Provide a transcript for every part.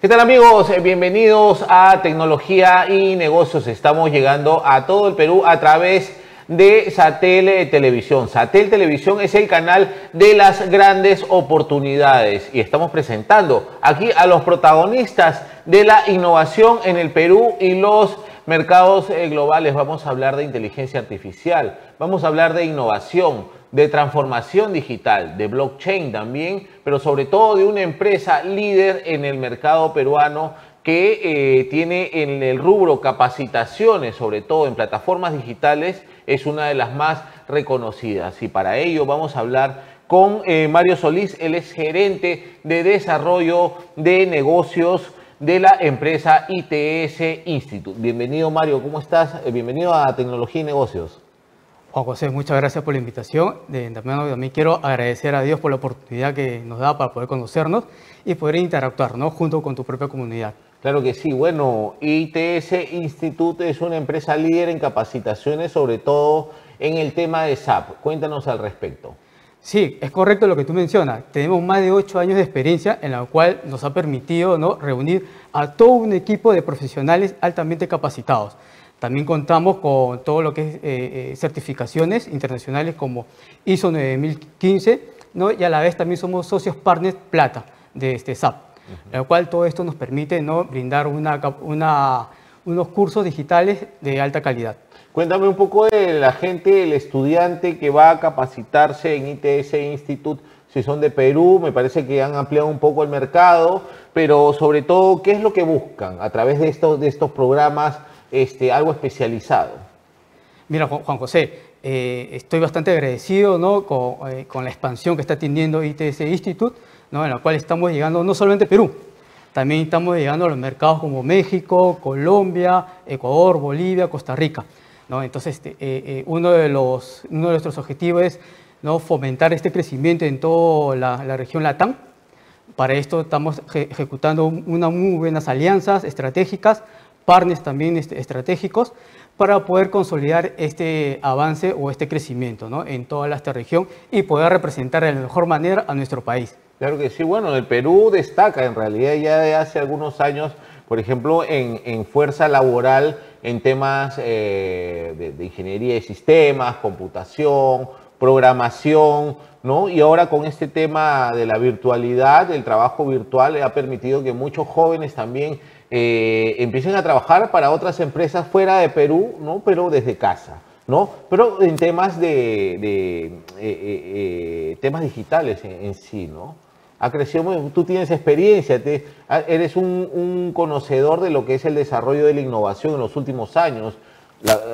¿Qué tal amigos? Eh, bienvenidos a Tecnología y Negocios. Estamos llegando a todo el Perú a través de Satel Televisión. Satel Televisión es el canal de las grandes oportunidades y estamos presentando aquí a los protagonistas de la innovación en el Perú y los mercados eh, globales. Vamos a hablar de inteligencia artificial, vamos a hablar de innovación, de transformación digital, de blockchain también, pero sobre todo de una empresa líder en el mercado peruano que eh, tiene en el rubro capacitaciones, sobre todo en plataformas digitales, es una de las más reconocidas. Y para ello vamos a hablar con eh, Mario Solís, él es gerente de desarrollo de negocios de la empresa ITS Institute. Bienvenido Mario, ¿cómo estás? Eh, bienvenido a Tecnología y Negocios. Juan José, muchas gracias por la invitación. De, también quiero agradecer a Dios por la oportunidad que nos da para poder conocernos y poder interactuar ¿no? junto con tu propia comunidad. Claro que sí. Bueno, ITS Institute es una empresa líder en capacitaciones, sobre todo en el tema de SAP. Cuéntanos al respecto. Sí, es correcto lo que tú mencionas. Tenemos más de ocho años de experiencia en la cual nos ha permitido ¿no? reunir a todo un equipo de profesionales altamente capacitados. También contamos con todo lo que es eh, eh, certificaciones internacionales como ISO 9015, ¿no? y a la vez también somos socios partners plata de este SAP, lo cual todo esto nos permite ¿no? brindar una, unos cursos digitales de alta calidad. Cuéntame un poco de la gente, el estudiante que va a capacitarse en ITS Institute, si son de Perú, me parece que han ampliado un poco el mercado, pero sobre todo, ¿qué es lo que buscan a través de estos, de estos programas este, algo especializado. Mira, Juan José, eh, estoy bastante agradecido ¿no? Eh, con, la expansión que está teniendo ITS Institute, ¿no? en la cual estamos llegando no solamente a Perú, también estamos llegando a los mercados como México, Colombia, Ecuador, Bolivia, Costa Rica. Entonces, este, eh, uno, de los, uno de nuestros objetivos es fomentar este crecimiento en toda la, región LATAM. Para esto estamos ejecutando unas muy buenas alianzas estratégicas partners también este, estratégicos para poder consolidar este avance o este crecimiento en toda esta región y poder representar de la mejor manera a nuestro país. Claro que sí, bueno, el Perú destaca en realidad ya de hace algunos años, por ejemplo, en, fuerza laboral en temas eh, de, ingeniería de sistemas, computación, programación, ¿no? Y ahora con este tema de la virtualidad, el trabajo virtual ha permitido que muchos jóvenes también eh, empiecen a trabajar para otras empresas fuera de Perú, ¿no? pero desde casa. ¿no? Pero en temas de, eh, temas digitales en, sí, ¿no? Ha crecido tú tienes experiencia, eres un, conocedor de lo que es el desarrollo de la innovación en los últimos años.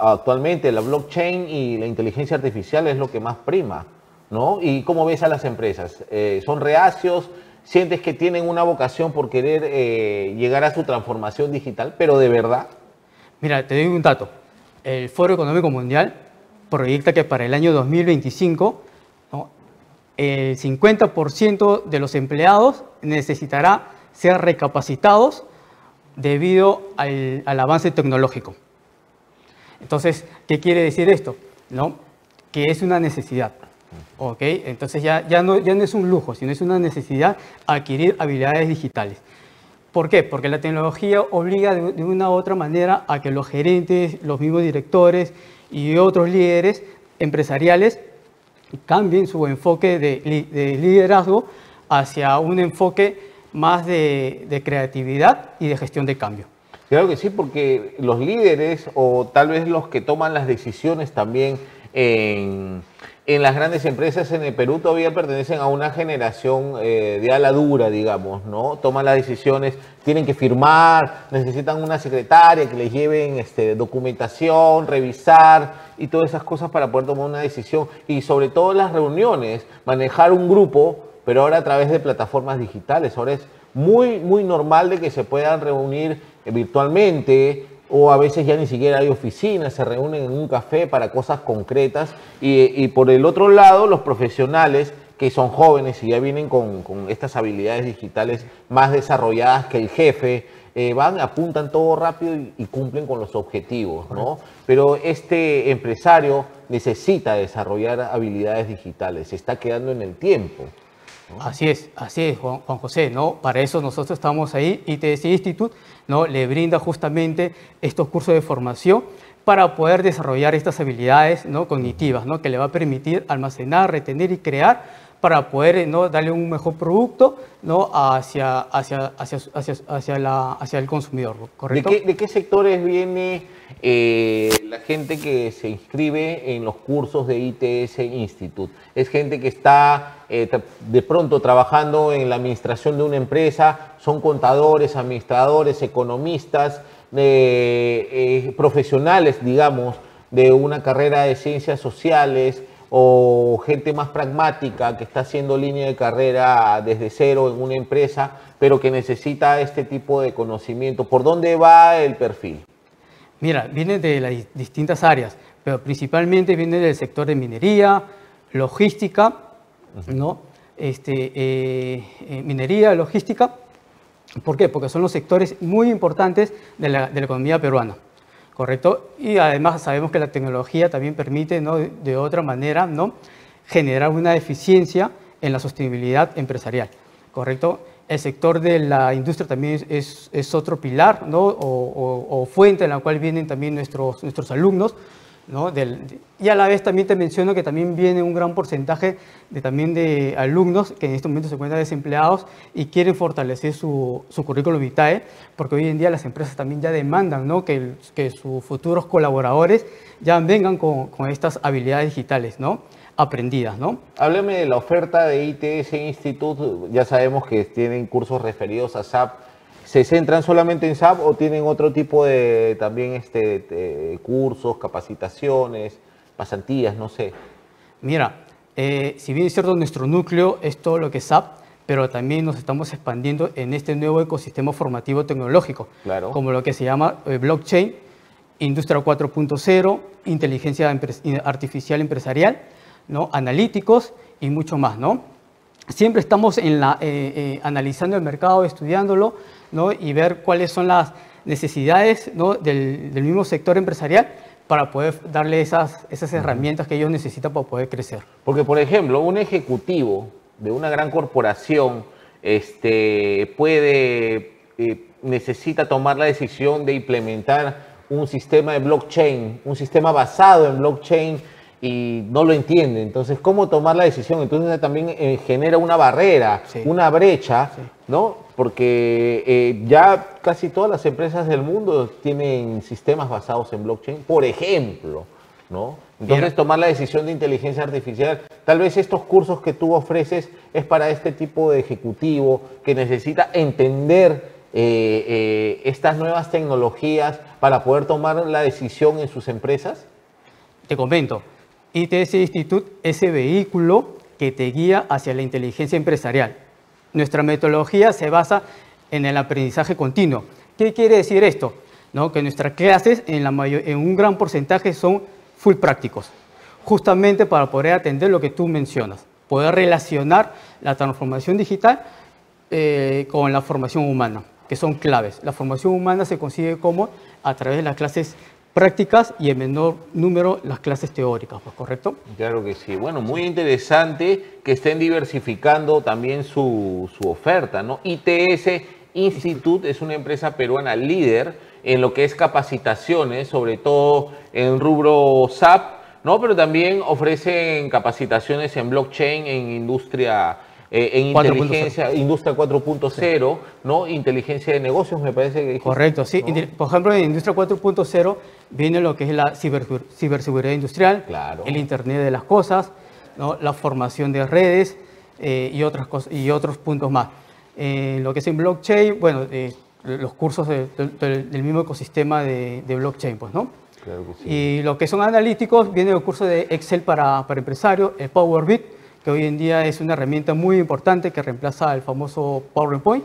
actualmente la blockchain y la inteligencia artificial es lo que más prima, ¿no? ¿Y cómo ves a las empresas? ¿Son reacios? sientes que tienen una vocación por querer eh, llegar a su transformación digital, pero de verdad? Mira, te doy un dato. El Foro Económico Mundial proyecta que para el año 2025 el 50% de los empleados necesitará ser recapacitados debido al, avance tecnológico. Entonces, ¿qué quiere decir esto? ¿No? Que es una necesidad. ¿ok? Entonces ya, ya, no, ya no es un lujo, sino es una necesidad adquirir habilidades digitales. ¿Por qué? Porque la tecnología obliga de, una u otra manera a que los gerentes, los mismos directores y otros líderes empresariales cambien su enfoque de, de liderazgo hacia un enfoque más de, creatividad y de gestión de cambio. Claro que sí, porque los líderes o tal vez los que toman las decisiones también en, las grandes empresas en el Perú todavía pertenecen a una generación eh, de ala dura, digamos, ¿no? Toman las decisiones, tienen que firmar, necesitan una secretaria que les lleven este, documentación, revisar y todas esas cosas para poder tomar una decisión. Y sobre todo las reuniones, manejar un grupo, pero ahora a través de plataformas digitales. Ahora es muy, muy normal de que se puedan reunir virtualmente, o a veces ya ni siquiera hay oficinas, se reúnen en un café para cosas concretas y, por el otro lado los profesionales que son jóvenes y ya vienen con, estas habilidades digitales más desarrolladas que el jefe, eh, van, apuntan todo rápido y, cumplen con los objetivos, ¿no? Pero este empresario necesita desarrollar habilidades digitales, se está quedando en el tiempo. Así es, así es, Juan, José, ¿no? Para eso nosotros estamos ahí, ITS Institute, ¿no? Le brinda justamente estos cursos de formación para poder desarrollar estas habilidades ¿no? cognitivas, ¿no? que le va a permitir almacenar, retener y crear para poder ¿no? darle un mejor producto ¿no? hacia, hacia, hacia, hacia, la, hacia el consumidor, ¿correcto? ¿De qué, de qué sectores viene eh, la gente que se inscribe en los cursos de ITS Institute? ¿Es gente que está eh, de pronto trabajando en la administración de una empresa? ¿Son contadores, administradores, economistas, eh, profesionales, digamos, de una carrera de ciencias sociales? O gente más pragmática que está haciendo línea de carrera desde cero en una empresa, pero que necesita este tipo de conocimiento. ¿Por dónde va el perfil? Mira, viene de las distintas áreas, pero principalmente viene del sector de minería, logística, ¿no? Este, eh, eh, minería, logística. ¿Por qué? Porque son los sectores muy importantes de la economía peruana. ¿Correcto? Y además sabemos que la tecnología también permite, ¿no? de otra manera, ¿no? generar una eficiencia en la sostenibilidad empresarial, ¿correcto? El sector de la industria también es, otro pilar o, fuente en la cual vienen también nuestros, nuestros alumnos, y a la vez también te menciono que también viene un gran porcentaje de, también de alumnos que en este momento se encuentran desempleados y quieren fortalecer su, su currículum vitae, porque hoy en día las empresas también ya demandan ¿no? que, que sus futuros colaboradores ya vengan con, con estas habilidades digitales ¿no? aprendidas. ¿no? Hábleme de la oferta de ITS Institute, ya sabemos que tienen cursos referidos a SAP ¿Se centran solamente en SAP o tienen otro tipo de también este, cursos, capacitaciones, pasantías, no sé? Mira, eh, si bien es cierto, nuestro núcleo es todo lo que es SAP, pero también nos estamos expandiendo en este nuevo ecosistema formativo tecnológico, claro. como lo que se llama eh, blockchain, industria 4.0, inteligencia artificial empresarial, ¿no? analíticos y mucho más. ¿no? Siempre estamos en la, eh, analizando el mercado, estudiándolo, y ver cuáles son las necesidades del, mismo sector empresarial para poder darle esas, esas herramientas que ellos necesitan para poder crecer. Porque, por ejemplo, un ejecutivo de una gran corporación este, puede, eh, necesita tomar la decisión de implementar un sistema de blockchain, un sistema basado en blockchain y no lo entiende. Entonces, ¿cómo tomar la decisión? Entonces también eh, genera una barrera, una brecha, ¿no? porque eh, ya casi todas las empresas del mundo tienen sistemas basados en blockchain, por ejemplo, ¿no? Entonces tomar la decisión de inteligencia artificial, tal vez estos cursos que tú ofreces es para este tipo de ejecutivo que necesita entender eh, eh, estas nuevas tecnologías para poder tomar la decisión en sus empresas. Te comento, ITS Institute es ese vehículo que te guía hacia la inteligencia empresarial nuestra metodología se basa en el aprendizaje continuo. ¿Qué quiere decir esto? ¿No? Que nuestras clases en, la en un gran porcentaje son full prácticos, justamente para poder atender lo que tú mencionas, poder relacionar la transformación digital eh, con la formación humana, que son claves. La formación humana se consigue como a través de las clases prácticas y en menor número las clases teóricas, pues, ¿correcto? Claro que sí. Bueno, muy interesante que estén diversificando también su, oferta, ¿no? ITS Institute es una empresa peruana líder en lo que es capacitaciones, sobre todo en rubro SAP, ¿no? Pero también ofrecen capacitaciones en blockchain, en industria eh, en inteligencia, industria 4.0, ¿no? Inteligencia de negocios, me parece que Correcto, sí. Por ejemplo, en industria 4.0 viene lo que es la ciberseguridad industrial, el Internet de las cosas, ¿no? la formación de redes eh, y, otras cosas, y otros puntos más. Eh, lo que es en blockchain, bueno, los cursos del mismo ecosistema de, blockchain, pues, ¿no? Claro que sí. Y lo que son analíticos, viene el curso de Excel para, para empresarios, el PowerBit, que hoy en día es una herramienta muy importante que reemplaza el famoso PowerPoint,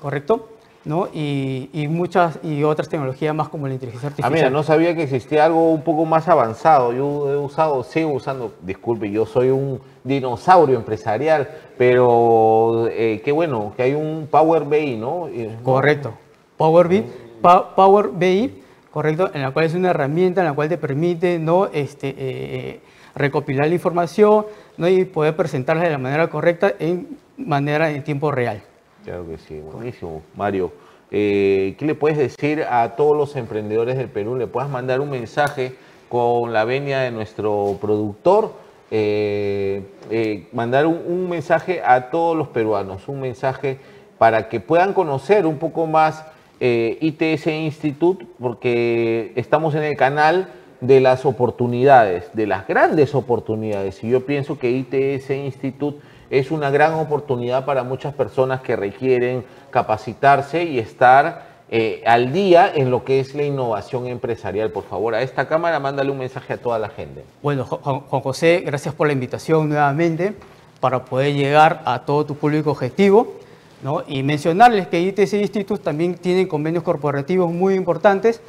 ¿correcto? ¿No? Y, y, muchas y otras tecnologías más como la inteligencia artificial. Ah, mira, no sabía que existía algo un poco más avanzado. Yo he usado, sigo usando, disculpe, yo soy un dinosaurio empresarial, pero eh, qué bueno que hay un Power BI, ¿no? Correcto. Power BI, Power BI, correcto, en la cual es una herramienta en la cual te permite, ¿no? Este, eh, recopilar la información ¿no? y poder presentarla de la manera correcta en manera en tiempo real. Claro que sí, buenísimo. Mario, eh, ¿qué le puedes decir a todos los emprendedores del Perú? ¿Le puedes mandar un mensaje con la venia de nuestro productor? Eh, eh, mandar un, mensaje a todos los peruanos, un mensaje para que puedan conocer un poco más ITS Institute, porque estamos en el canal de las oportunidades, de las grandes oportunidades. Y yo pienso que ITS Institute es una gran oportunidad para muchas personas que requieren capacitarse y estar eh, al día en lo que es la innovación empresarial. Por favor, a esta cámara mándale un mensaje a toda la gente. Bueno, Juan José, gracias por la invitación nuevamente para poder llegar a todo tu público objetivo. ¿no? Y mencionarles que ITC Institute también tiene convenios corporativos muy importantes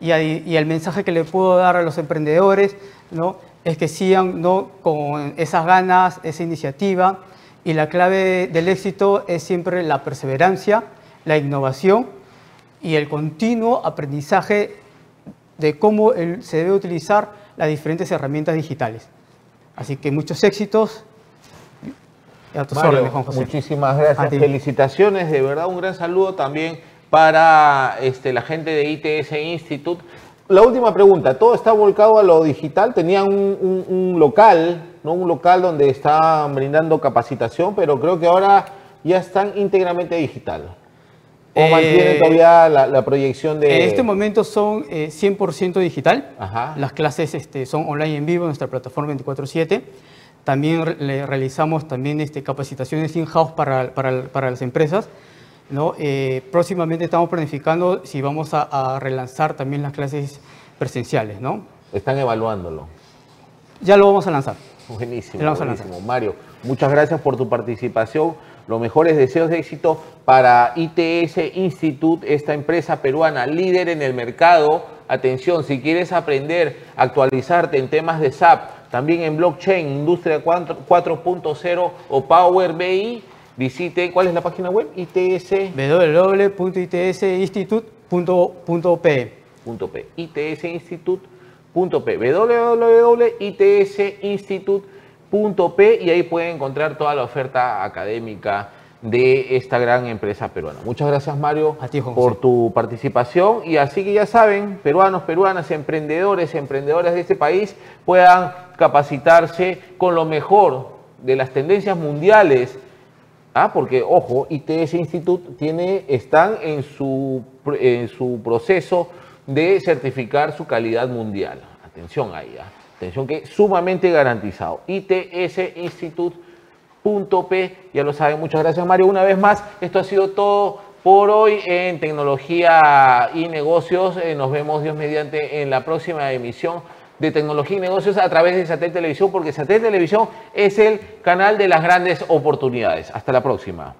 y, y, el mensaje que le puedo dar a los emprendedores ¿no? es que sigan ¿no? con esas ganas, esa iniciativa. Y la clave del éxito es siempre la perseverancia, la innovación y el continuo aprendizaje de cómo se debe utilizar las diferentes herramientas digitales. Así que muchos éxitos. A tus órdenes, Juan José. Muchísimas gracias. Felicitaciones, de verdad un gran saludo también para este, la gente de ITS Institute la última pregunta, todo está volcado a lo digital, tenían un, local, ¿no? Un local donde estaban brindando capacitación, pero creo que ahora ya están íntegramente digital. ¿O eh, mantienen todavía la, proyección de...? En este momento son 100% eh, digital. Las clases este, son online en vivo en nuestra plataforma 24-7. También le realizamos también este, capacitaciones in-house para, para, para las empresas. ¿No? Eh, próximamente estamos planificando si vamos a, relanzar también las clases presenciales. ¿no? Están evaluándolo. Ya lo vamos a lanzar. Buenísimo, buenísimo. Mario, muchas gracias por tu participación. Los mejores deseos de éxito para ITS Institute, esta empresa peruana líder en el mercado. Atención, si quieres aprender, actualizarte en temas de SAP, también en blockchain, industria 4.0 o Power BI, Visite, ¿cuál es la página web? ITS. www.itsinstitute.p. itsinstitute.p. www.itsinstitute.p y ahí pueden encontrar toda la oferta académica de esta gran empresa peruana. Muchas gracias Mario por tu participación y así que ya saben, peruanos, peruanas, emprendedores, emprendedoras de este país puedan capacitarse con lo mejor de las tendencias mundiales Ah, porque, ojo, ITS Institute tiene, están en su, en su proceso de certificar su calidad mundial. Atención ahí, ¿ah? atención que sumamente garantizado. ITS Institute.p, ya lo saben, muchas gracias Mario. Una vez más, esto ha sido todo por hoy en tecnología y negocios. Eh, nos vemos Dios mediante en la próxima emisión de tecnología y negocios a través de Satel Televisión, porque Satel Televisión es el canal de las grandes oportunidades. Hasta la próxima.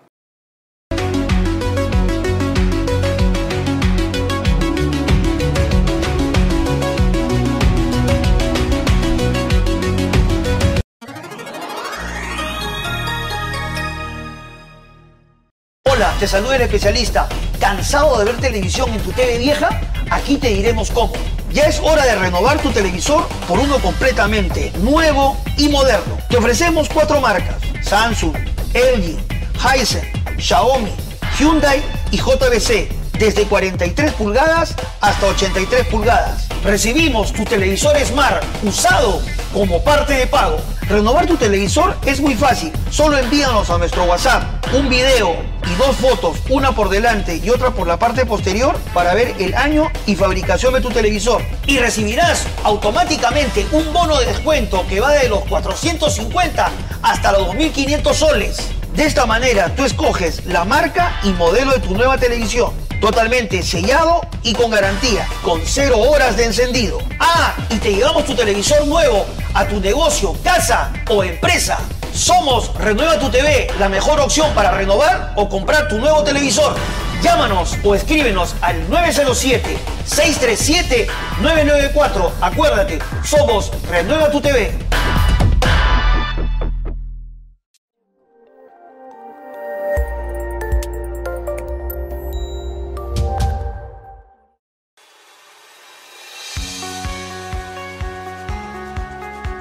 Hola, te saluda el especialista. ¿Cansado de ver televisión en tu TV vieja? Aquí te diremos cómo. Ya es hora de renovar tu televisor por uno completamente nuevo y moderno. Te ofrecemos cuatro marcas: Samsung, LG, Hisense, Xiaomi, Hyundai y JBC. Desde 43 pulgadas hasta 83 pulgadas. Recibimos tu televisor Smart usado como parte de pago. Renovar tu televisor es muy fácil. Solo envíanos a nuestro WhatsApp un video dos fotos, una por delante y otra por la parte posterior, para ver el año y fabricación de tu televisor. Y recibirás automáticamente un bono de descuento que va de los 450 hasta los 2.500 soles. De esta manera tú escoges la marca y modelo de tu nueva televisión. Totalmente sellado y con garantía, con cero horas de encendido. Ah, y te llevamos tu televisor nuevo a tu negocio, casa o empresa. Somos Renueva tu TV, la mejor opción para renovar o comprar tu nuevo televisor. Llámanos o escríbenos al 907-637-994. Acuérdate, somos Renueva tu TV.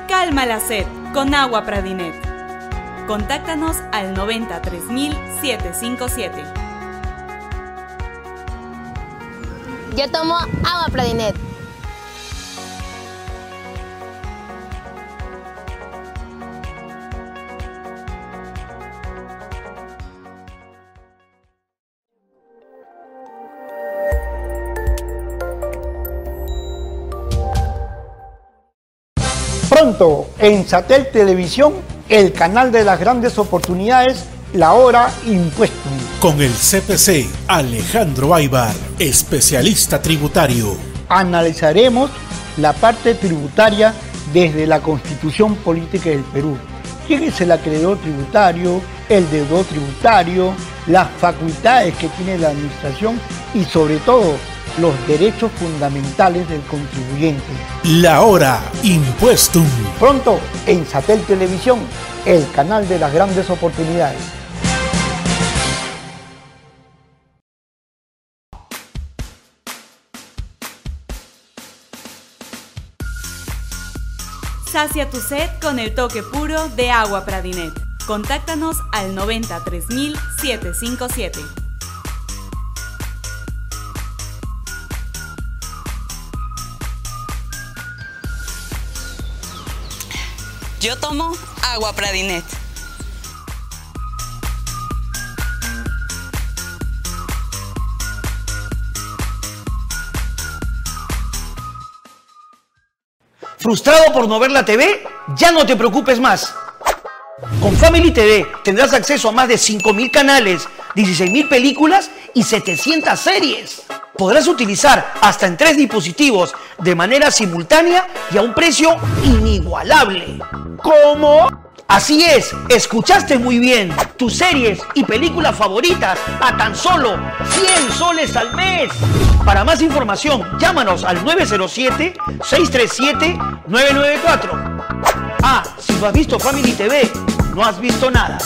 Calma la sed con agua Pradinet. Contáctanos al 93757. Yo tomo agua Pradinet. Pronto en Satel Televisión, el canal de las grandes oportunidades, la hora impuesto. Con el CPC Alejandro Aybar, especialista tributario. Analizaremos la parte tributaria desde la Constitución Política del Perú. ¿Quién es el acreedor tributario, el deudor tributario, las facultades que tiene la administración y sobre todo los derechos fundamentales del contribuyente. La hora impuestum. Pronto en Satel Televisión, el canal de las grandes oportunidades. Sacia tu sed con el toque puro de agua Pradinet. Contáctanos al 93757. Yo tomo agua Pradinet. ¿Frustrado por no ver la TV? Ya no te preocupes más. Con Family TV tendrás acceso a más de 5.000 canales, 16.000 películas y 700 series. Podrás utilizar hasta en tres dispositivos de manera simultánea y a un precio inigualable. ¿Cómo? Así es, escuchaste muy bien. Tus series y películas favoritas a tan solo 100 soles al mes. Para más información, llámanos al 907-637-994. Ah, si no has visto Family TV, no has visto nada.